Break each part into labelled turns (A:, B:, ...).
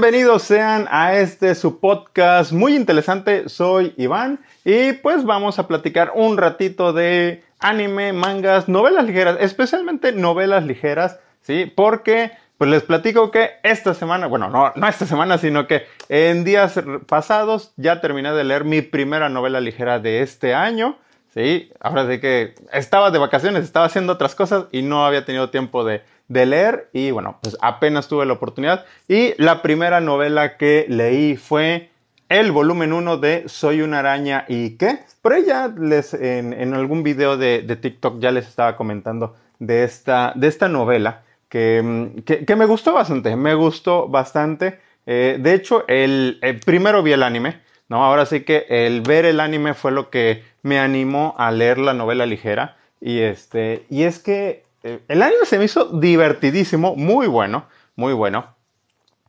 A: Bienvenidos sean a este su podcast muy interesante. Soy Iván y pues vamos a platicar un ratito de anime, mangas, novelas ligeras, especialmente novelas ligeras, ¿sí? Porque pues les platico que esta semana, bueno, no, no esta semana, sino que en días pasados ya terminé de leer mi primera novela ligera de este año. Sí, ahora sí que estaba de vacaciones, estaba haciendo otras cosas y no había tenido tiempo de, de leer y bueno, pues apenas tuve la oportunidad. Y la primera novela que leí fue el volumen 1 de Soy una araña y qué. Por ella les, en, algún video de, TikTok ya les estaba comentando de esta, de esta novela que, que, me gustó bastante, me gustó bastante. Eh, de hecho, el, primero vi el anime, ¿no? Ahora sí que el ver el anime fue lo que me animó a leer la novela ligera. Y, este, y es que eh, el anime se me hizo divertidísimo, muy bueno, muy bueno.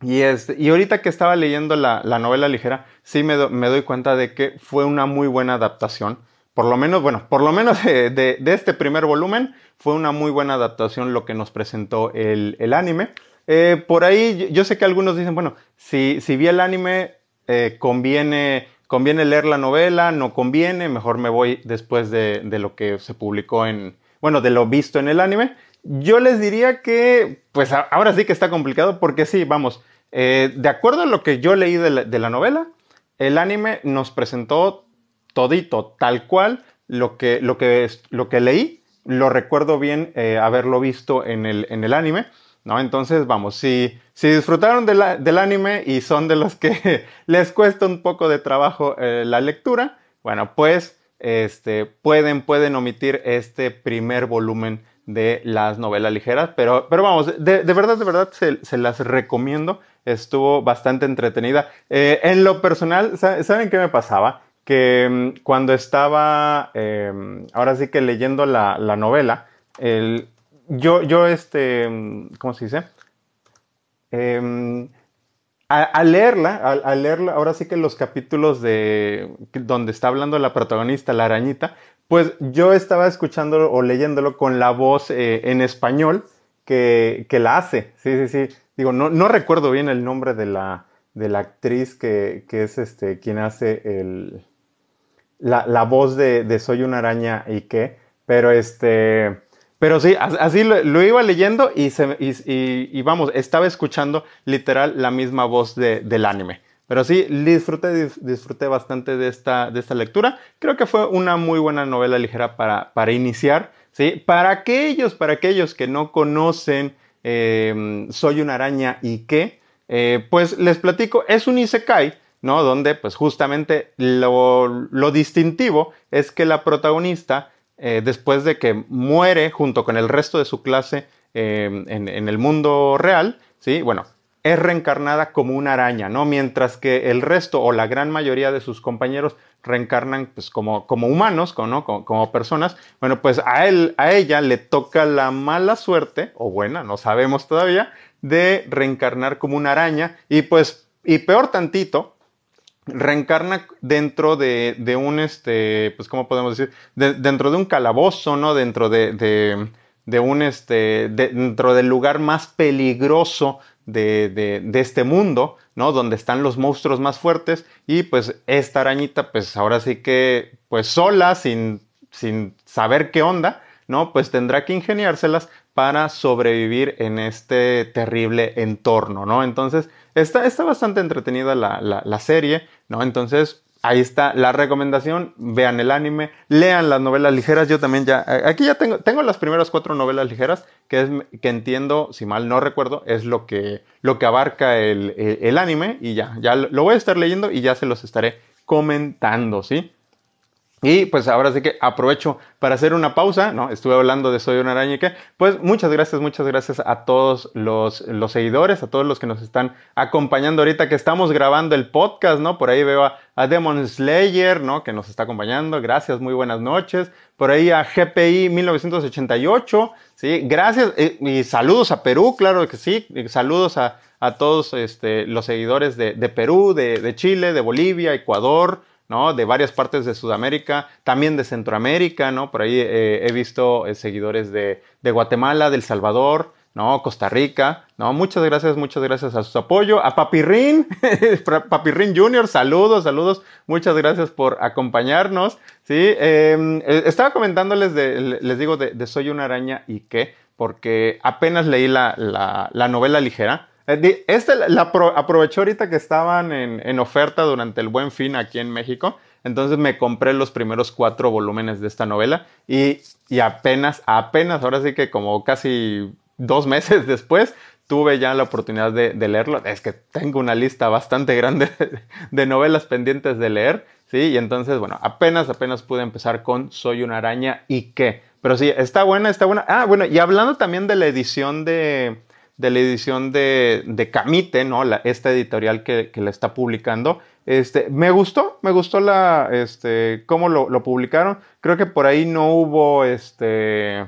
A: Y, este, y ahorita que estaba leyendo la, novela ligera, sí me, doy cuenta de que fue una muy buena adaptación. Por lo menos, bueno, por lo menos de, este primer volumen, fue una muy buena adaptación lo que nos presentó el, anime. Eh, por ahí, yo sé que algunos dicen, bueno, si, si vi el anime, eh, conviene, conviene leer la novela, no conviene, mejor me voy después de lo que se publicó en, bueno, de lo visto en el anime, yo les diría que, pues ahora sí que está complicado porque sí, vamos, eh, de acuerdo a lo que yo leí de la, novela, el anime nos presentó todito, tal cual, lo que, lo que, lo que leí, lo recuerdo bien eh, haberlo visto en el, en el anime, ¿no? Entonces, vamos, si, si disfrutaron del anime y son de los que les cuesta un poco de trabajo eh, la lectura, bueno, pues este, pueden, pueden omitir este primer volumen de las novelas ligeras, pero, pero vamos, de, verdad, de verdad se, las recomiendo, estuvo bastante entretenida. Eh, en lo personal, ¿saben qué me pasaba? Que mm, cuando estaba, em, ahora sí que leyendo la, novela, el, yo, yo, este, mm, ¿cómo se dice? Em, al leerla, al, leerla, ahora sí que los capítulos de donde está hablando la protagonista, la arañita, pues yo estaba escuchándolo o leyéndolo con la voz eh, en español que, que, la hace. Sí, sí, sí. Digo, no, no recuerdo bien el nombre de la, de la actriz que, que es este, quien hace el, la, la voz de, de Soy una araña y qué, pero este pero sí, así lo, iba leyendo y, vamos, estaba escuchando literal la misma voz del anime. Pero sí, disfruté, disfruté bastante de esta, de esta lectura. Creo que fue una muy buena novela ligera para, para iniciar. ¿sí? Para aquellos, para aquellos que no conocen eh, Soy una araña y qué, eh, pues les platico, es un isekai, ¿no? Donde pues justamente lo, lo distintivo es que la protagonista eh, después de que muere junto con el resto de su clase em, en, el mundo real, ¿sí? Bueno, es reencarnada como una araña, ¿no? Mientras que el resto o la gran mayoría de sus compañeros reencarnan pues, como, como humanos, como, como, personas. Bueno, pues a, él, a ella le toca la mala suerte, o buena, no sabemos todavía, de reencarnar como una araña y pues, y peor tantito, reencarna dentro de, de, un, este, pues, ¿cómo podemos decir? dentro de un calabozo, ¿no? Dentro de, de, de un, este, dentro del lugar más peligroso de, este mundo, ¿no? Donde están los monstruos más fuertes y pues esta arañita, pues ahora sí que, pues sola, sin, sin saber qué onda, ¿no? Pues tendrá que ingeniárselas para sobrevivir en este terrible entorno, ¿no? Entonces, está, está bastante entretenida la, la, serie, ¿no? Entonces, ahí está la recomendación, vean el anime, lean las novelas ligeras, yo también ya, aquí ya tengo, tengo las primeras cuatro novelas ligeras, que es, que entiendo, si mal no recuerdo, es lo que, lo que abarca el, el anime, y ya, ya lo voy a estar leyendo y ya se los estaré comentando, ¿sí? Y pues ahora sí que aprovecho para hacer una pausa, ¿no? Estuve hablando de Soy una araña y qué. Pues muchas gracias, muchas gracias a todos los, los, seguidores, a todos los que nos están acompañando ahorita que estamos grabando el podcast, ¿no? Por ahí veo a, Demon Slayer, ¿no? Que nos está acompañando. Gracias, muy buenas noches. Por ahí a GPI 1988, ¿sí? Gracias y, y saludos a Perú, claro que sí. saludos a, a todos este, los seguidores de, de Perú, de, de Chile, de Bolivia, Ecuador. ¿No? De varias partes de Sudamérica, también de Centroamérica, ¿no? Por ahí eh, he visto eh, seguidores de, Guatemala, de El Salvador, ¿no? Costa Rica, ¿no? Muchas gracias, muchas gracias a su apoyo. A Papirrin, Papirrin Junior, saludos, saludos. Muchas gracias por acompañarnos, ¿sí? Em, eh, estaba comentándoles, de, les digo, de, Soy una araña y qué, porque apenas leí la, la, novela ligera. Eh, este la, aproveché ahorita que estaban en, en oferta durante el Buen Fin aquí en México. Entonces me compré los primeros cuatro volúmenes de esta novela y, y, apenas, apenas, ahora sí que como casi dos meses después, tuve ya la oportunidad de, leerlo. Es que tengo una lista bastante grande de novelas pendientes de leer, ¿sí? Y entonces, bueno, apenas, apenas pude empezar con Soy una araña y qué. Pero sí, está buena, está buena. Ah, bueno, y hablando también de la edición de, de la edición de, de Camite, ¿no? La, esta editorial que, que la está publicando. Este, me gustó, me gustó la, este, cómo lo, lo publicaron. Creo que por ahí no hubo, este,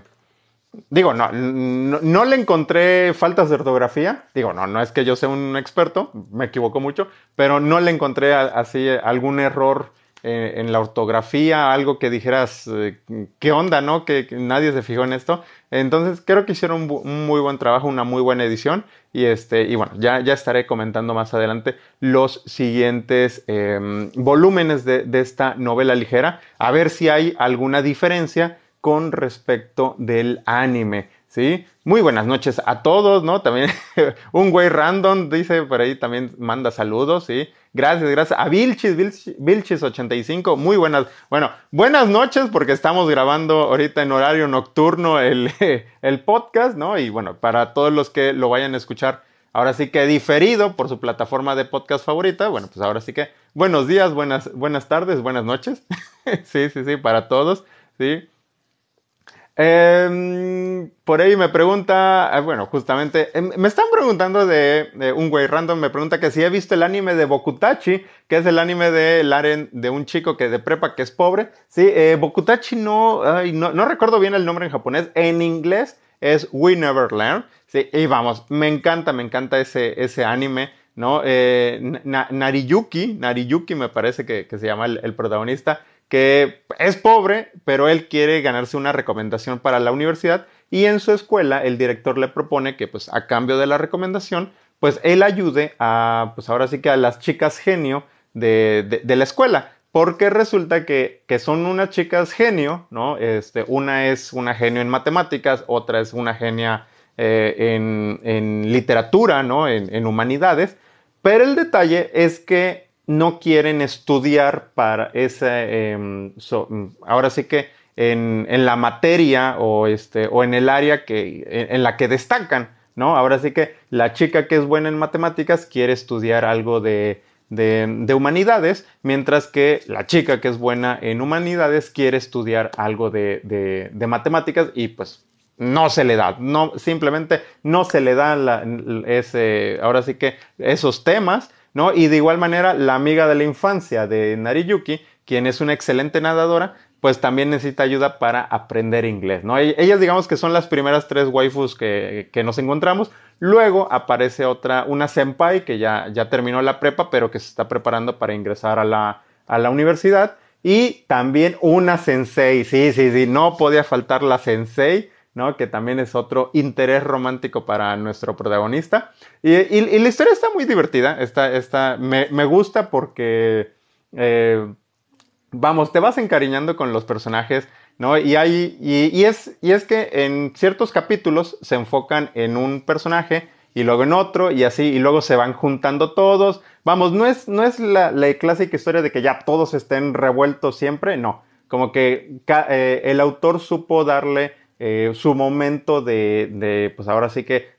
A: Digo, no, no, le encontré faltas de ortografía. Digo, no, no es que yo sea un experto, me equivoco mucho, pero no le encontré así algún error eh, en la ortografía, algo que dijeras, eh, ¿qué onda, no? Que, nadie se fijó en esto. Entonces, creo que hicieron un, muy buen trabajo, una muy buena edición. Y, este, y bueno, ya, ya estaré comentando más adelante los siguientes em, volúmenes de, de esta novela ligera, a ver si hay alguna diferencia con respecto del anime, ¿sí? Muy buenas noches a todos, ¿no? También un güey random dice por ahí también manda saludos, ¿sí? Gracias, gracias. A Vilchis, Vilchis85, muy buenas. Bueno, buenas noches porque estamos grabando ahorita en horario nocturno el, el podcast, ¿no? Y bueno, para todos los que lo vayan a escuchar ahora sí que diferido por su plataforma de podcast favorita, bueno, pues ahora sí que buenos días, buenas, buenas tardes, buenas noches. sí, sí, sí, para todos, ¿sí? Em, por ahí me pregunta, ah, bueno, justamente, em, me están preguntando de, un güey random, me pregunta que si he visto el anime de Bokutachi, que es el anime de Laren, de un chico que de prepa que es pobre. Sí, eh, Bokutachi no, no, recuerdo bien el nombre en japonés, en inglés es We Never Learn. Sí, y vamos, me encanta, me encanta ese, ese anime. ¿no? Eh, Nariyuki, Nariyuki me parece que, se llama el protagonista que es pobre, pero él quiere ganarse una recomendación para la universidad y en su escuela el director le propone que pues a cambio de la recomendación pues él ayude a pues ahora sí que a las chicas genio de, la escuela porque resulta que, son unas chicas genio, ¿no? Este, una es una genio en matemáticas, otra es una genia eh, en, literatura, ¿no? En, en, humanidades, pero el detalle es que no quieren estudiar para ese, em, ahora sí que en, la materia o, este, o en el área que, en, la que destacan, ¿no? Ahora sí que la chica que es buena en matemáticas quiere estudiar algo de, de, humanidades, mientras que la chica que es buena en humanidades quiere estudiar algo de, matemáticas y pues no se le da, no, simplemente no se le da ese, ahora sí que esos temas ¿no? Y de igual manera, la amiga de la infancia de Nariyuki, quien es una excelente nadadora, pues también necesita ayuda para aprender inglés, ¿no? E-, ellas digamos que son las primeras tres waifus que, nos encontramos. Luego aparece otra, una senpai que ya, ya terminó la prepa, pero que se está preparando para ingresar a la, a la universidad. Y también una sensei, sí, sí, sí, no podía faltar la sensei, ¿no? Que también es otro interés romántico para nuestro protagonista. Y, la historia está muy divertida, está, me, gusta porque, eh, vamos, te vas encariñando con los personajes, ¿no? Y, hay, y, es, y es que en ciertos capítulos se enfocan en un personaje y luego en otro y así, y luego se van juntando todos. Vamos, no es, no es la, clásica historia de que ya todos estén revueltos siempre, no. Como que eh, el autor supo darle eh, su momento de, pues ahora sí que,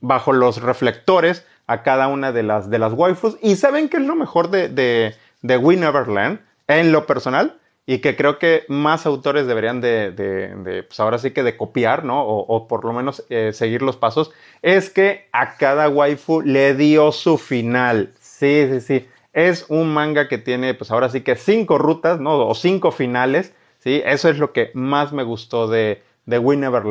A: bajo los reflectores a cada una de las, de las waifus. Y saben que es lo mejor de, de, de We Neverland, en lo personal, y que creo que más autores deberían de, pues ahora sí que de copiar, ¿no? O, por lo menos eh, seguir los pasos, es que a cada waifu le dio su final. Sí, sí, sí. Es un manga que tiene, pues ahora sí que cinco rutas, ¿no? O cinco finales ¿sí? Eso es lo que más me gustó de, de We Never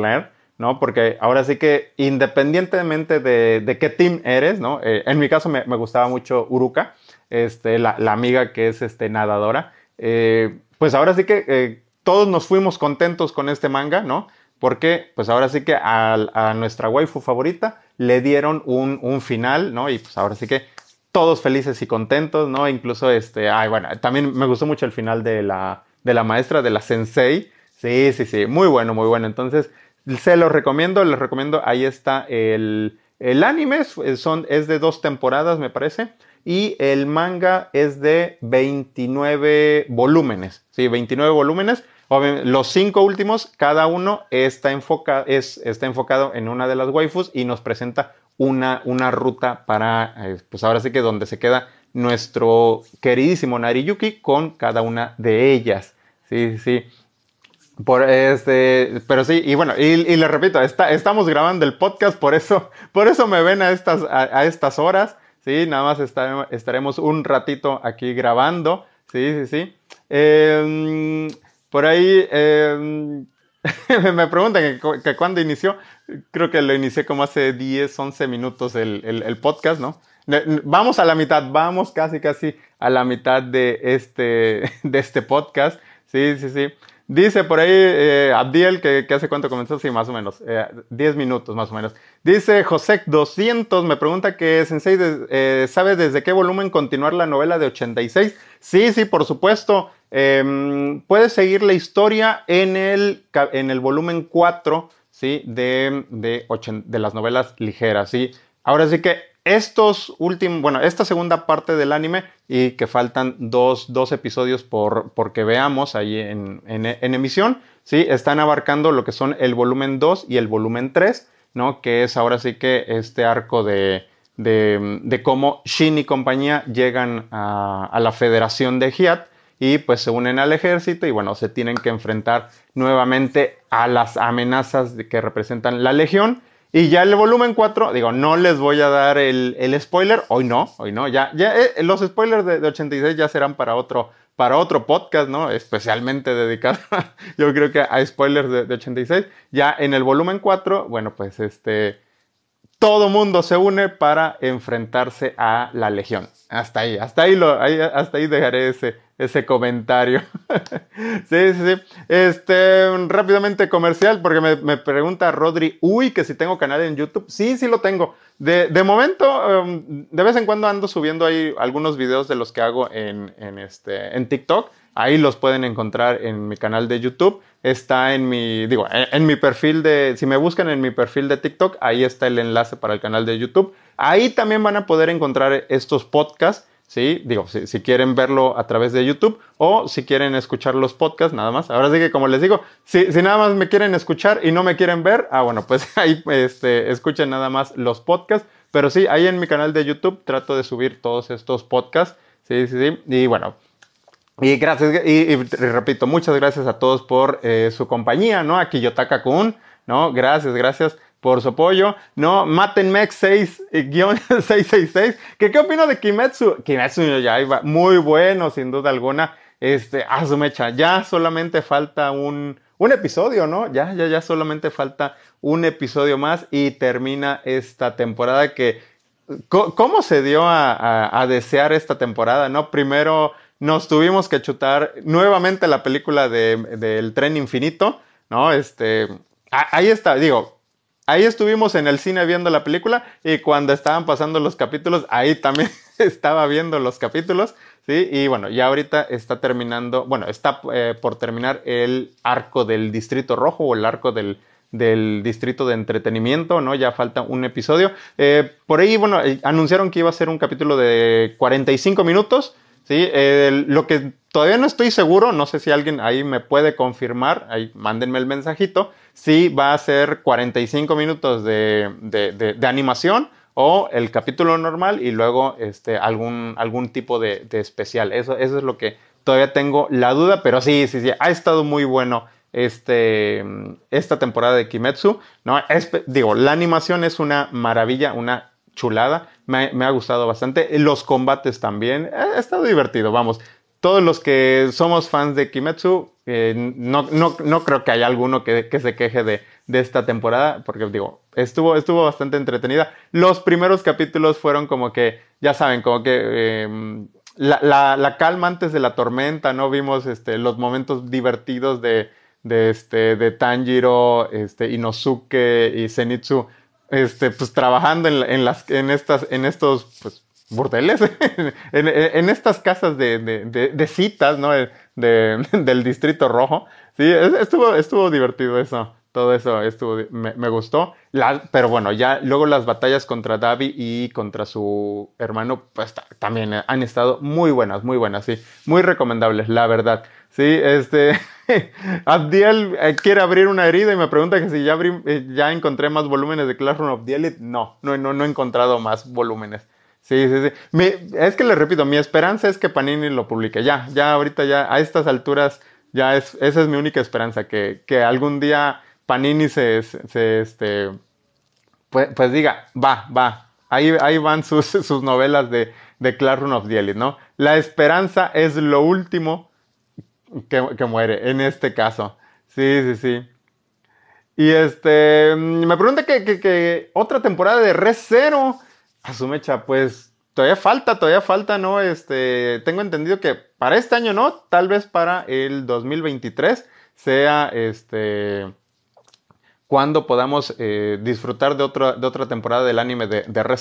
A: ¿no? Porque ahora sí que independientemente de, qué team eres, ¿no? Eh, en mi caso me, gustaba mucho Uruka, este, la, amiga que es este, nadadora. Eh, pues ahora sí que eh, todos nos fuimos contentos con este manga, ¿no? porque pues ahora sí que a, nuestra waifu favorita le dieron un, un, final, ¿no? Y pues ahora sí que todos felices y contentos, ¿no? Incluso este, ay, bueno, también me gustó mucho el final de la, de la maestra, de la sensei. Sí, sí, sí, muy bueno, muy bueno. Entonces, se los recomiendo, les recomiendo, ahí está el, el anime, son, es de dos temporadas, me parece y el manga es de 29 volúmenes, ¿sí? 29 volúmenes. Los cinco últimos, cada uno está, enfoca, es, está enfocado en una de las waifus y nos presenta una, una ruta para, eh, pues ahora sí que donde se queda nuestro queridísimo Nariyuki con cada una de ellas. Sí, sí. Por este, pero sí, y bueno, y, y le repito, está, estamos grabando el podcast, por eso, por eso me ven a estas, a estas horas. Sí, nada más estaremos un ratito aquí grabando. Sí, sí, sí. Em, por ahí em, me preguntan que, cuándo inició. Creo que lo inicié como hace 10, 11 minutos el, el, podcast, ¿no? Vamos a la mitad, vamos casi, casi a la mitad de este, de este podcast. Sí, sí, sí. Dice por ahí eh, Abdiel que, hace cuánto comenzó, sí, más o menos, 10 eh, minutos más o menos. Dice José 200, me pregunta que Sensei eh, sabe desde qué volumen continuar la novela de 86. Sí, sí, por supuesto. Em, puedes seguir la historia en el, en el volumen 4 ¿sí? de, de, de las novelas ligeras. ¿sí? Ahora sí que estos últimos, bueno, esta segunda parte del anime y que faltan dos, episodios por, que veamos ahí en, emisión, ¿sí? Están abarcando lo que son el volumen 2 y el volumen 3, ¿no? Que es ahora sí que este arco de, de, cómo Shin y compañía llegan a, a la federación de Hiat y pues se unen al ejército y bueno, se tienen que enfrentar nuevamente a las amenazas que representan la legión y ya el volumen 4, digo, no les voy a dar el, spoiler, hoy no, hoy no, ya, ya eh, los spoilers de, 86 ya serán para otro, para otro podcast, ¿no? Especialmente dedicado, yo creo que a spoilers de, de 86. Ya en el volumen 4, bueno, pues este, todo mundo se une para enfrentarse a la Legión. Hasta ahí, hasta ahí, lo, hasta ahí dejaré ese, ese comentario. sí, sí, sí. Este, rápidamente comercial, porque me, pregunta Rodri, uy, que si tengo canal en YouTube. Sí, sí lo tengo. De, momento, em, de vez en cuando ando subiendo ahí algunos videos de los que hago en, este, en TikTok. Ahí los pueden encontrar en mi canal de YouTube. Está en mi, digo, en, mi perfil de, si me buscan en mi perfil de TikTok, ahí está el enlace para el canal de YouTube. Ahí también van a poder encontrar estos podcasts ¿sí? Digo, si, quieren verlo a través de YouTube o si quieren escuchar los podcasts, nada más. Ahora sí que, como les digo, si, nada más me quieren escuchar y no me quieren ver, ah, bueno, pues ahí este, escuchen nada más los podcasts. Pero sí, ahí en mi canal de YouTube trato de subir todos estos podcasts, sí, sí, sí. Y bueno, y gracias, y, repito, muchas gracias a todos por eh, su compañía, ¿no? A Kiyotaka-kun, ¿no? Gracias, gracias por su apoyo. No, Matenmex 6-666. Eh, ¿Qué, ¿Qué opino de Kimetsu? Kimetsu ya iba muy bueno, sin duda alguna. Este, a su mecha, ya solamente falta un, un episodio, ¿no? Ya, ya, ya solamente falta un episodio más y termina esta temporada que... ¿Cómo se dio a, desear esta temporada, no? Primero nos tuvimos que chutar nuevamente la película del de, tren infinito, ¿no? Este, ahí está, digo, ahí estuvimos en el cine viendo la película y cuando estaban pasando los capítulos, ahí también estaba viendo los capítulos, ¿sí? Y bueno, ya ahorita está terminando, bueno, está eh, por terminar el arco del Distrito Rojo o el arco del, del Distrito de Entretenimiento, ¿no? Ya falta un episodio. Eh, por ahí, bueno, eh, anunciaron que iba a ser un capítulo de 45 minutos, ¿sí? lo que todavía no estoy seguro, no sé si alguien ahí me puede confirmar, ahí mándenme el mensajito, si va a ser 45 minutos de, de, animación o el capítulo normal y luego este, algún, algún tipo de, especial. Eso, eso es lo que todavía tengo la duda, pero sí, sí, sí, ha estado muy bueno este, esta temporada de Kimetsu. ¿no? digo, la animación es una maravilla, una chulada. Me, ha gustado bastante. Los combates también. Ha estado divertido, vamos todos los que somos fans de Kimetsu, eh, no, no, no, creo que haya alguno que, que se queje de, de, esta temporada, porque digo, estuvo, estuvo bastante entretenida. Los primeros capítulos fueron como que, ya saben, como que em, la, la, la, calma antes de la tormenta, ¿no? Vimos este, los momentos divertidos de, de, este, de Tanjiro, este, Inosuke y Zenitsu, este, pues trabajando en, las, en, estas, en estos pues, burdeles, en, estas casas de, citas, ¿no? del Distrito Rojo. Sí, estuvo, estuvo divertido eso. Todo eso estuvo, me, gustó. pero bueno, ya luego las batallas contra Davi y contra su hermano, pues también han estado muy buenas, muy buenas, sí. Muy recomendables, la verdad. Sí, este. Abdiel eh, quiere abrir una herida y me pregunta que si ya, eh, ya encontré más volúmenes de Classroom of the Elite. No, no, no, no he encontrado más volúmenes. Sí, sí, sí. es que le repito, mi esperanza es que Panini lo publique. Ya, ya ahorita ya, a estas alturas, ya es, esa es mi única esperanza, que, algún día Panini se, este, pues, pues, diga, va, va, ahí, ahí van sus, sus novelas de, de Classroom of the Elite, ¿no? La esperanza es lo último que, muere, en este caso. Sí, sí, sí. Y este, me pregunta que, que, otra temporada de Res Zero. A pues todavía falta, todavía falta, ¿no? Este, tengo entendido que para este año no, tal vez para el 2023 sea este cuando podamos eh, disfrutar de, de otra temporada del anime de, de Re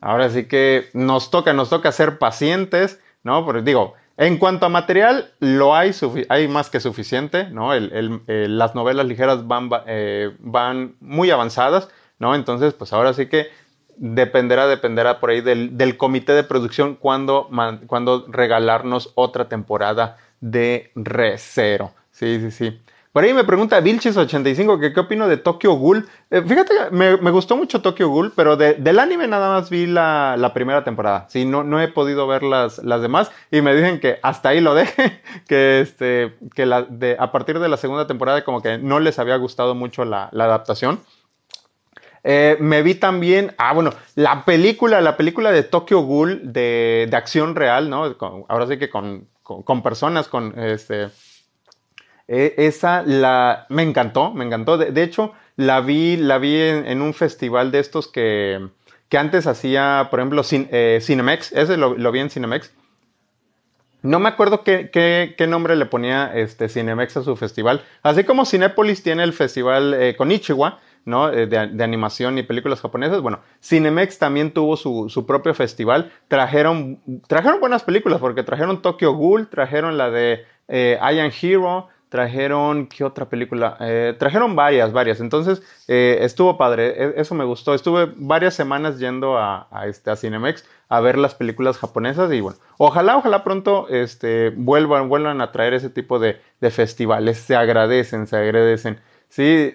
A: Ahora sí que nos toca, nos toca ser pacientes, ¿no? Porque digo, en cuanto a material, lo hay, hay más que suficiente, ¿no? las novelas ligeras van, eh, van muy avanzadas, ¿no? Entonces, pues ahora sí que dependerá, dependerá por ahí del, comité de producción cuando, cuando regalarnos otra temporada de Re Sí, sí, sí. Por ahí me pregunta Vilchis85 que qué opino de Tokyo Ghoul. Eh, fíjate, me, gustó mucho Tokyo Ghoul, pero del anime nada más vi la, primera temporada. Sí, no, no he podido ver las, las demás y me dicen que hasta ahí lo deje, que, este, que a partir de la segunda temporada como que no les había gustado mucho la, la adaptación. Eh, me vi también, ah, bueno, la película, la película de Tokyo Ghoul de, de acción real, ¿no? ahora sí que con, con, con personas, con este e, esa la, me encantó, me encantó. De, hecho, la vi, la vi en, un festival de estos que, que antes hacía, por ejemplo, eh, Cinemex. Ese lo, vi en Cinemex. No me acuerdo qué, qué, nombre le ponía este Cinemex a su festival. Así como Cinépolis tiene el festival eh, Konichiwa, ¿no? Eh, de, de, animación y películas japonesas. Bueno, Cinemex también tuvo su, su, propio festival. Trajeron, trajeron buenas películas porque trajeron Tokyo Ghoul, trajeron la de eh, Hero, trajeron, ¿qué otra película? Eh, trajeron varias, varias. Entonces, eh, estuvo padre, e, eso me gustó. Estuve varias semanas yendo a, este, a Cinemex a ver las películas japonesas y bueno, ojalá, ojalá pronto este, vuelvan, vuelvan a traer ese tipo de, festivales. Se agradecen, se agradecen. Sí,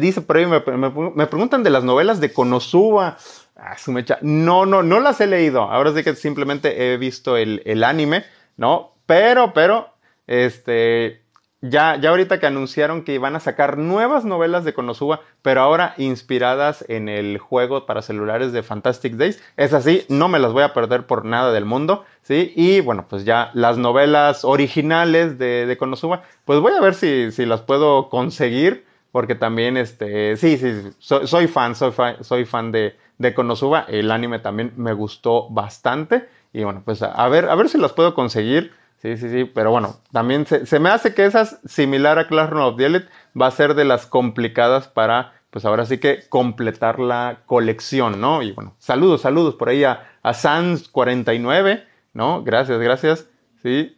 A: dice por ahí, me, preguntan de las novelas de Konosuba. Ah, su mecha. No, no, no las he leído. Ahora sí que simplemente he visto el, el anime, ¿no? Pero, pero, este, ya, ya ahorita que anunciaron que iban a sacar nuevas novelas de Konosuba, pero ahora inspiradas en el juego para celulares de Fantastic Days. Es así, no me las voy a perder por nada del mundo, ¿sí? Y bueno, pues ya las novelas originales de, Konosuba, pues voy a ver si, si las puedo conseguir, porque también, este, sí, sí, soy, fan, soy soy fan de, de Konosuba. El anime también me gustó bastante. Y bueno, pues a ver, a ver si las puedo conseguir. Sí, sí, sí, pero bueno, también se, me hace que esas, similar a Classroom of Elite, va a ser de las complicadas para, pues ahora sí que completar la colección, ¿no? Y bueno, saludos, saludos por ahí a, a Sans49, ¿no? Gracias, gracias, sí.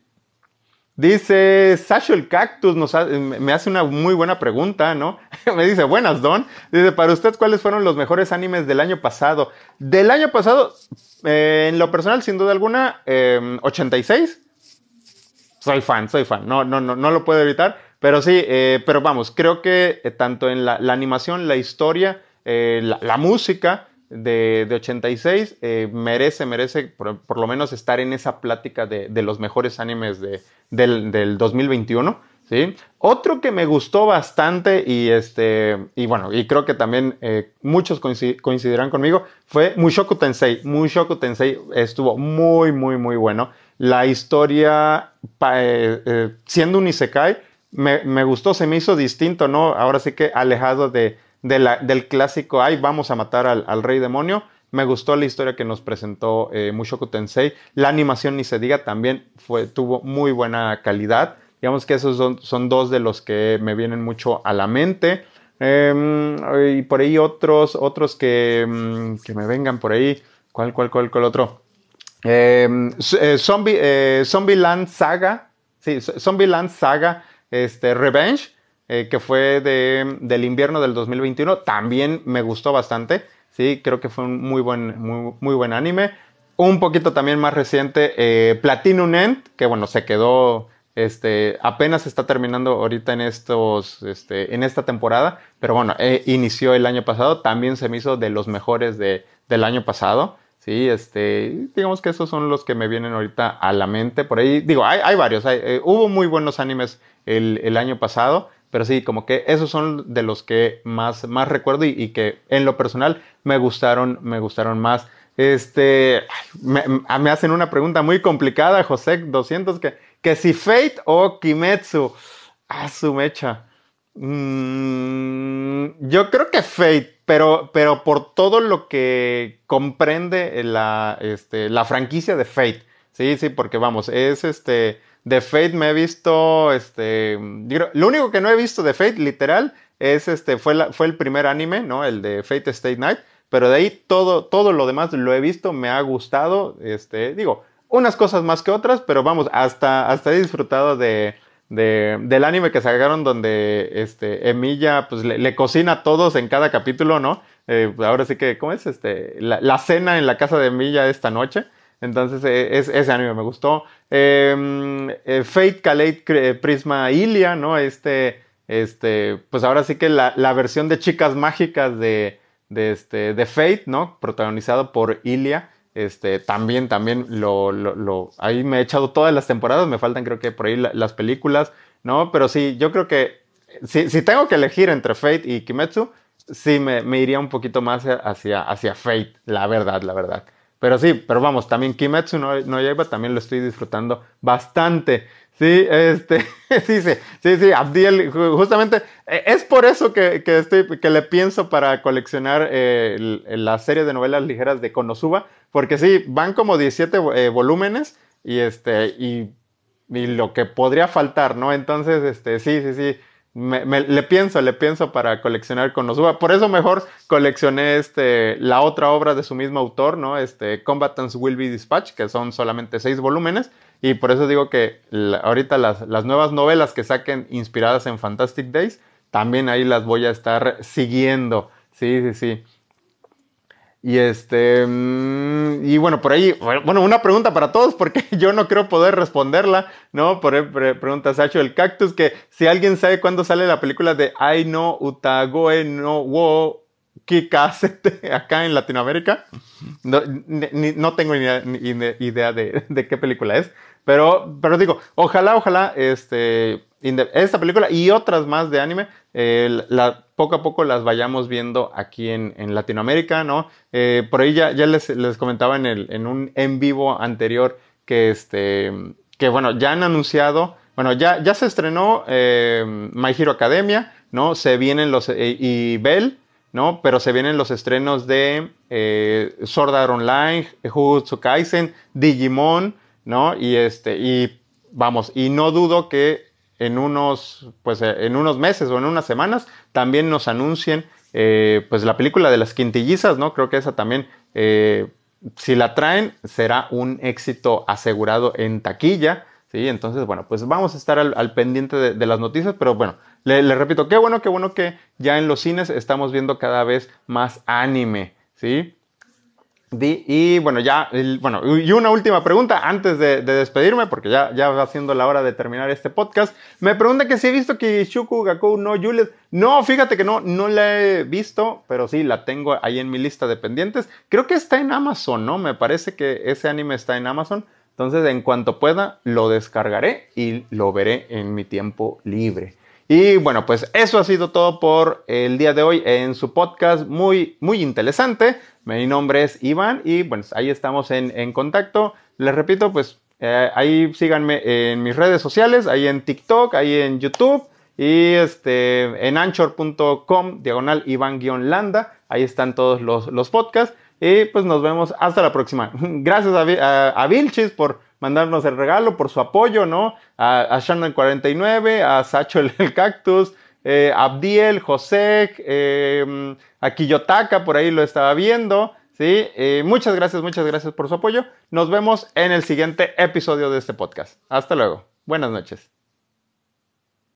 A: Dice Sasho el Cactus, me hace una muy buena pregunta, ¿no? me dice, buenas, Don. Dice, para usted, ¿cuáles fueron los mejores animes del año pasado? Del año pasado, eh, en lo personal, sin duda alguna, 86 em, soy fan, soy fan, no, no, no, no lo puedo evitar, pero sí, eh, pero vamos, creo que eh, tanto en la, animación, la historia, eh, la, música de, de 86 merece, merece por, lo menos estar en esa plática de, de los mejores animes de, del, del 2021. ¿sí? Otro que me gustó bastante y, este, y bueno, y creo que también muchos coincidirán conmigo, fue Mushoku Tensei. Mushoku Tensei estuvo muy, muy, muy bueno la historia, eh, eh, siendo un Isekai, me, me, gustó, se me hizo distinto, ¿no? Ahora sí que alejado de, del clásico, ay, vamos a matar al, rey demonio. Me gustó la historia que nos presentó eh, Mushoku Tensei. La animación, ni se diga, también fue, tuvo muy buena calidad. Digamos que esos son, dos de los que me vienen mucho a la mente. Em, y por ahí otros, otros que, mm, que, me vengan por ahí. ¿Cuál, cuál, cuál, cuál otro? Em, eh, Zombie, eh, Zombieland Saga. Sí, Zombieland Saga este, Revenge, eh, que fue de, del invierno del 2021. También me gustó bastante. Sí, creo que fue un muy buen, muy, buen anime. Un poquito también más reciente, eh, Platinum End, que bueno, se quedó, este, apenas está terminando ahorita en estos, este, en esta temporada, pero bueno, inició el año pasado, también se me hizo de los mejores de, del año pasado. Sí, este, digamos que esos son los que me vienen ahorita a la mente. Por ahí, digo, hay, varios. Eh, hubo muy buenos animes el, año pasado, pero sí, como que esos son de los que más, más recuerdo y, que en lo personal me gustaron, me gustaron más. Este, me, hacen una pregunta muy complicada, José 200, que, que si Fate o Kimetsu. Ah, su mecha. Mm, yo creo que Fate, pero, pero por todo lo que comprende la, este, la franquicia de Fate. Sí, sí, porque vamos, es este. De Fate me he visto. Este. Lo único que no he visto de Fate, literal, es este. Fue, la, fue el primer anime, ¿no? El de Fate State Night. Pero de ahí todo, todo lo demás lo he visto, me ha gustado. Este, digo, unas cosas más que otras, pero vamos, hasta, hasta he disfrutado de, de, del anime que sacaron donde este, Emilia pues, le, cocina a todos en cada capítulo, ¿no? Eh, ahora sí que, ¿cómo es? Este, la, cena en la casa de Emilia esta noche. Entonces, e, es, ese anime me gustó. Em, eh, Fate Calate Prisma Ilia, ¿no? Este, este, pues ahora sí que la, la versión de chicas mágicas de, de, este, de Fate, ¿no? Protagonizado por Ilia. Este, también, también lo, lo, ahí me he echado todas las temporadas, me faltan creo que por ahí las películas, ¿no? Pero sí, yo creo que si, si tengo que elegir entre Fate y Kimetsu, sí me, iría un poquito más hacia, hacia Fate, la verdad, la verdad. Pero sí, pero vamos, también Kimetsu no, no lleva, también lo estoy disfrutando bastante. Sí, este, sí, sí, sí, sí, Abdiel, justamente, e, es por eso que, que, le pienso para coleccionar eh, la serie de novelas ligeras de Konosuba, porque sí, van como 17 eh, volúmenes y este, y, lo que podría faltar, ¿no? Entonces, este, sí, sí, sí, le pienso, le pienso para coleccionar Konosuba, por eso mejor coleccioné este, la otra obra de su mismo autor, ¿no? Este, Combatants Will Be Dispatched, que son solamente seis volúmenes, y por eso digo que ahorita las, las, nuevas novelas que saquen inspiradas en Fantastic Days, también ahí las voy a estar siguiendo. Sí, sí, sí. Y este, mm, y bueno, por ahí, bueno, una pregunta para todos, porque yo no creo poder responderla, ¿no? Por ahí pregunta Sacho el Cactus, que si alguien sabe cuándo sale la película de Ai no Utagoe no wo Kikasete acá en Latinoamérica. No, ni, no tengo ni, ni idea de, de, qué película es. Pero, pero digo, ojalá, ojalá, este, esta película y otras más de anime, eh, la, poco a poco las vayamos viendo aquí en, en Latinoamérica, ¿no? Eh, por ahí ya, ya les, les, comentaba en, el, en un en vivo anterior que, este, que bueno, ya han anunciado, bueno, ya, ya se estrenó eh, My Hero Academia, ¿no? Se vienen los, eh, y Bell, ¿no? Pero se vienen los estrenos de eh, Online, Jujutsu Kaisen, Digimon, ¿no? Y este, y vamos, y no dudo que en unos, pues eh, en unos meses o en unas semanas también nos anuncien, eh, pues la película de las quintillizas, ¿no? Creo que esa también, eh, si la traen, será un éxito asegurado en taquilla, ¿sí? Entonces, bueno, pues vamos a estar al, pendiente de, las noticias, pero bueno, le, repito, qué bueno, qué bueno que ya en los cines estamos viendo cada vez más anime, ¿sí? y bueno, ya, bueno, y una última pregunta antes de, de, despedirme, porque ya, ya va siendo la hora de terminar este podcast. Me pregunta que si he visto que Shuku Gakou no Juliet. No, fíjate que no, no la he visto, pero sí, la tengo ahí en mi lista de pendientes. Creo que está en Amazon, ¿no? Me parece que ese anime está en Amazon. Entonces, en cuanto pueda, lo descargaré y lo veré en mi tiempo libre. Y bueno, pues eso ha sido todo por el día de hoy en su podcast muy, muy interesante. Mi nombre es Iván y bueno, ahí estamos en, en contacto. Les repito, pues eh, ahí síganme en mis redes sociales, ahí en TikTok, ahí en YouTube y este, en anchor.com, diagonal Iván-Landa. Ahí están todos los, los podcasts. Y pues nos vemos hasta la próxima. Gracias a, a, a Vilchis por mandarnos el regalo, por su apoyo, ¿no? A, Shannon49, a Sacho el, Cactus, eh, Abdiel, José, eh, a Kiyotaka, por ahí lo estaba viendo. ¿sí? Eh, muchas gracias, muchas gracias por su apoyo. Nos vemos en el siguiente episodio de este podcast. Hasta luego. Buenas noches.